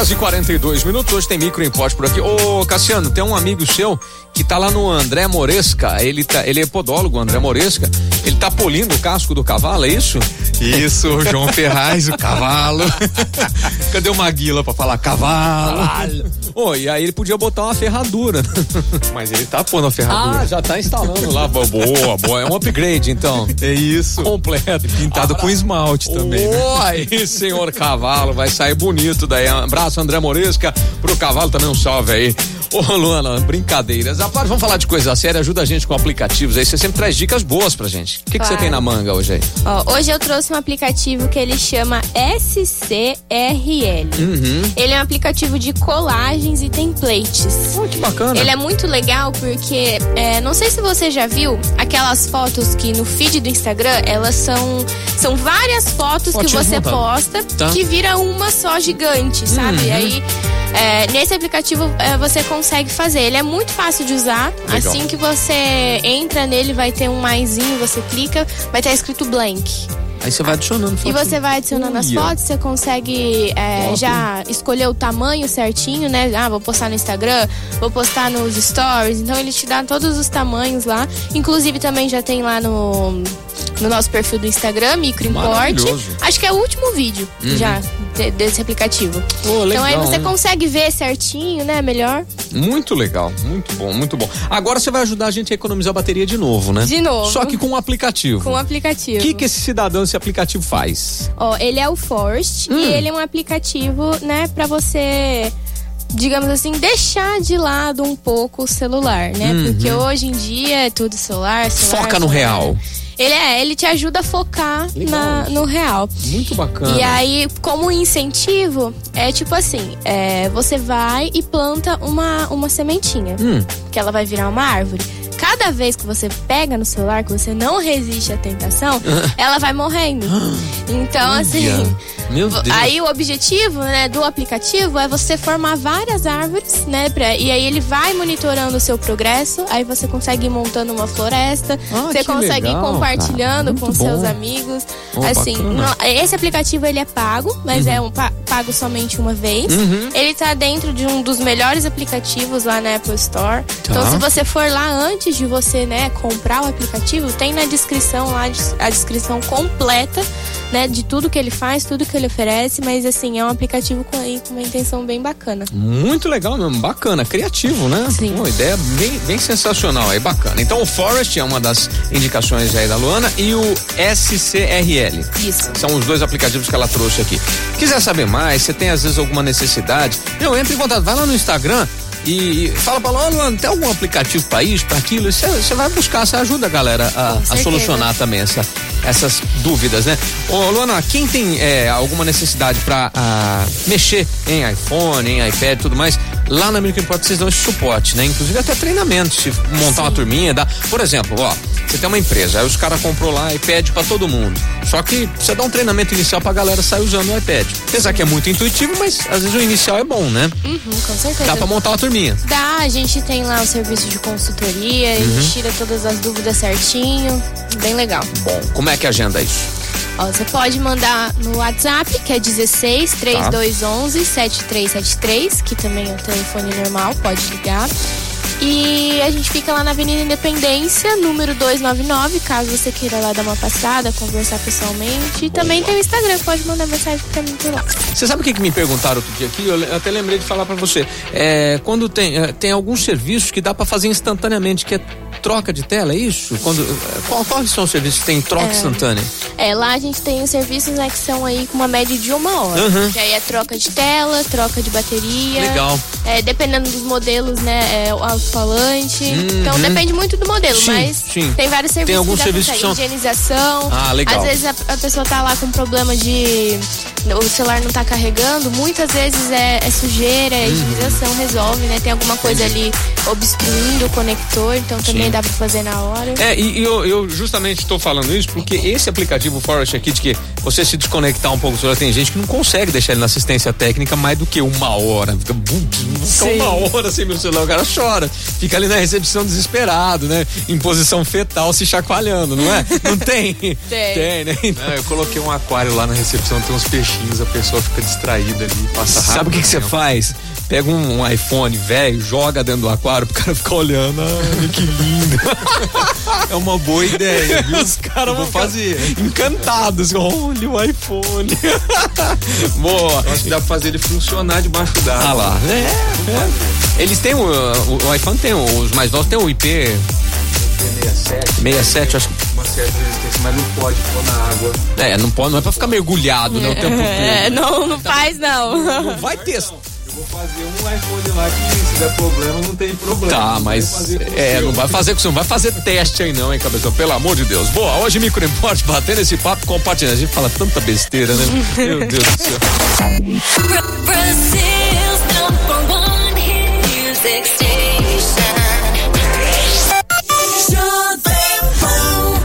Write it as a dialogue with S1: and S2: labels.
S1: horas e 42 minutos. Hoje tem micro import por aqui. Ô, Cassiano, tem um amigo seu que tá lá no André Moresca. Ele, tá, ele é podólogo, André Moresca. Tá polindo o casco do cavalo, é isso?
S2: Isso, João Ferraz, o cavalo.
S1: Cadê o Maguila pra falar cavalo? Ô, e aí ele podia botar uma ferradura.
S2: Mas ele tá pondo a ferradura.
S1: Ah, já tá instalando lá. Boa, boa. É um upgrade, então.
S2: É isso.
S1: Completo.
S2: Pintado com esmalte também. Né?
S1: Oi, senhor cavalo, vai sair bonito daí. Um abraço, André Moresca. Pro cavalo também um salve aí. Ô, Luana, brincadeiras. Rapaz, vamos falar de coisa séria, ajuda a gente com aplicativos aí. Você sempre traz dicas boas pra gente. O que,
S3: Claro.
S1: você tem na manga hoje aí?
S3: Ó, hoje eu trouxe um aplicativo que ele chama SCRL.
S1: Uhum.
S3: Ele é um aplicativo de colagens e templates.
S1: Oh, que bacana.
S3: Ele é muito legal porque, é, não sei se você já viu aquelas fotos que no feed do Instagram, elas são, são várias fotos que você posta
S1: Tá.
S3: que vira uma só gigante, sabe?
S1: Uhum.
S3: Aí, é, nesse aplicativo é, você consegue fazer. Ele é muito fácil de usar.
S1: Legal.
S3: Assim que você entra nele, vai ter um maisinho, você clica, vai estar escrito blank.
S1: Aí você vai adicionando
S3: E
S1: fotinho.
S3: você vai adicionando as
S1: Uia.
S3: fotos, você consegue é, já escolher o tamanho certinho, né? Ah, vou postar no Instagram, vou postar nos stories. Então ele te dá todos os tamanhos lá. Inclusive também já tem lá no, no nosso perfil do Instagram, Microimport.
S1: Maravilhoso.
S3: Acho que é o último vídeo já de- desse aplicativo.
S1: Pô,
S3: então aí
S1: legal,
S3: você
S1: hein?
S3: consegue ver certinho, né? Melhor.
S1: Muito legal, muito bom, muito bom. Agora você vai ajudar a gente a economizar a bateria de novo, né?
S3: De novo.
S1: Só que com um aplicativo.
S3: Com o aplicativo.
S1: O que, que esse cidadão, esse aplicativo faz?
S3: Ó, ele é o Forest
S1: Hum.
S3: e ele é um aplicativo, né, pra você, digamos assim, deixar de lado um pouco o celular, né? Porque hoje em dia é tudo celular, celular
S1: Uhum. Foca no
S3: celular.
S1: real.
S3: Ele é, ele te ajuda a focar na- no real.
S1: Muito bacana.
S3: E aí, como incentivo, é tipo assim: é, você vai e planta uma, uma sementinha,
S1: Hum.
S3: que ela vai virar uma árvore. Cada vez que você pega no celular, que você não resiste à tentação, ela vai morrendo. Então, assim.
S1: Meu Deus.
S3: Aí o objetivo, né, do aplicativo é você formar várias árvores, né, pra, e aí ele vai monitorando o seu progresso, aí você consegue ir montando uma floresta,
S1: Ah,
S3: você consegue ir
S1: legal,
S3: compartilhando
S1: cara.
S3: com
S1: Muito
S3: seus
S1: bom.
S3: amigos,
S1: Oh,
S3: assim, não- esse aplicativo ele é pago, mas é um pa- pago somente uma vez.
S1: Uhum.
S3: Ele tá dentro de um dos melhores aplicativos lá na Apple Store. Então
S1: Tá.
S3: se você for lá antes de você, né, comprar o aplicativo, tem na descrição lá a descrição completa, né, de tudo que ele faz, tudo que ele oferece, mas assim, é um aplicativo com, aí, com uma intenção bem bacana.
S1: Muito legal mesmo, bacana, criativo, né?
S3: Sim.
S1: Uma ideia bem, bem sensacional aí, bacana. Então o Forest é uma das indicações aí da Luana e o SCRL.
S3: Isso.
S1: São os dois aplicativos que ela trouxe aqui. Quiser saber mais, você tem às vezes alguma necessidade, meu, entre em contato, vai lá no Instagram e, e fala pra Luana, Luana, tem algum aplicativo pra isso, pra aquilo? Você vai buscar, você ajuda a galera a, a solucionar também essa, essas dúvidas, né? Ô, Luana, quem tem é, alguma necessidade pra ah, mexer em iPhone, em iPad e tudo mais, lá na American Import vocês dão esse suporte, né? Inclusive até treinamento, se montar uma turminha, dá. Por exemplo, ó, você tem uma empresa, aí os caras comprou lá iPad pra todo mundo. Só que você dá um treinamento inicial pra galera sair usando o iPad. Apesar que é muito intuitivo, mas às vezes o inicial é bom, né?
S3: Uhum, com certeza.
S1: Dá pra montar uma turminha.
S3: Dá, a gente tem lá o serviço de consultoria, a gente tira todas as dúvidas certinho, bem legal.
S1: Bom, como é que agenda isso?
S3: Ó, você pode mandar no WhatsApp, que é 16 3211 7373, que também é o telefone normal, pode ligar. E a gente fica lá na Avenida Independência, número 299, caso você queira lá dar uma passada, conversar pessoalmente. E também tem o Instagram, pode mandar mensagem pra mim por lá.
S1: Você sabe o que, que me perguntaram outro dia aqui? Eu até lembrei de falar pra você. É, quando tem, é, tem alguns serviços que dá pra fazer instantaneamente, que é troca de tela, é isso? Quando, é, qual, quais são os serviços que tem troca instantânea?
S3: É, lá a gente tem os serviços né, que são aí com uma média de uma hora.
S1: Uhum.
S3: Que aí é troca de tela, troca de bateria.
S1: Legal.
S3: É, dependendo dos modelos, né? É o alto-falante.
S1: Uhum.
S3: Então depende muito do modelo,
S1: Sim,
S3: mas
S1: sim.
S3: tem vários serviços
S1: Tem alguns
S3: que
S1: serviços que são-
S3: Higienização.
S1: Ah, legal.
S3: Às vezes a, a pessoa tá lá com problema de. O celular não tá carregando, muitas vezes é, é sujeira,
S1: Uhum.
S3: a higienização resolve, né? Tem alguma coisa ali obstruindo o conector, então também
S1: Sim.
S3: dá pra fazer na hora.
S1: É, e, e eu, eu justamente estou falando isso porque esse aplicativo Forest aqui, de que você se desconectar um pouco do celular, tem gente que não consegue deixar ele na assistência técnica mais do que uma hora. Fica, bum, fica uma hora sem meu celular, o cara chora. Fica ali na recepção desesperado, né? Em posição fetal, se chacoalhando, não é? Não tem?
S3: Tem.
S1: Tem, né? Então,
S2: É, eu coloquei um aquário lá na recepção, tem uns peixinhos a pessoa fica distraída ali, passa rápido.
S1: Sabe o que, que você faz? Pega um, um iPhone velho, joga dentro do aquário pro cara ficar olhando. Ah, que lindo.
S2: É uma boa ideia, viu?
S1: Os caras vão
S2: fazer.
S1: encantados. Olha o iPhone. Boa.
S2: Eu acho que dá pra fazer ele funcionar debaixo d'água.
S1: Ah lá. É, é. Eles têm o, o, o iPhone tem, o- os mais novos tem o IP
S2: 67,
S1: 67, acho que.
S2: uma certa resistência, mas não pode pôr na água.
S1: É, não pode, não é pra ficar mergulhado, né? O tempo todo.
S3: É, não, não faz não.
S1: Não vai ter.
S2: Vou fazer um iPhone lá que se der problema, não tem problema.
S1: Tá,
S2: Não
S1: mas é,
S2: seu.
S1: não vai fazer com você, não vai fazer teste aí não, hein, cabeção? Pelo amor de Deus. Boa, hoje Micro Import batendo esse papo, compartilhando. A gente fala tanta besteira, né? Meu Deus do céu.
S4: Brazil's number one hit music station.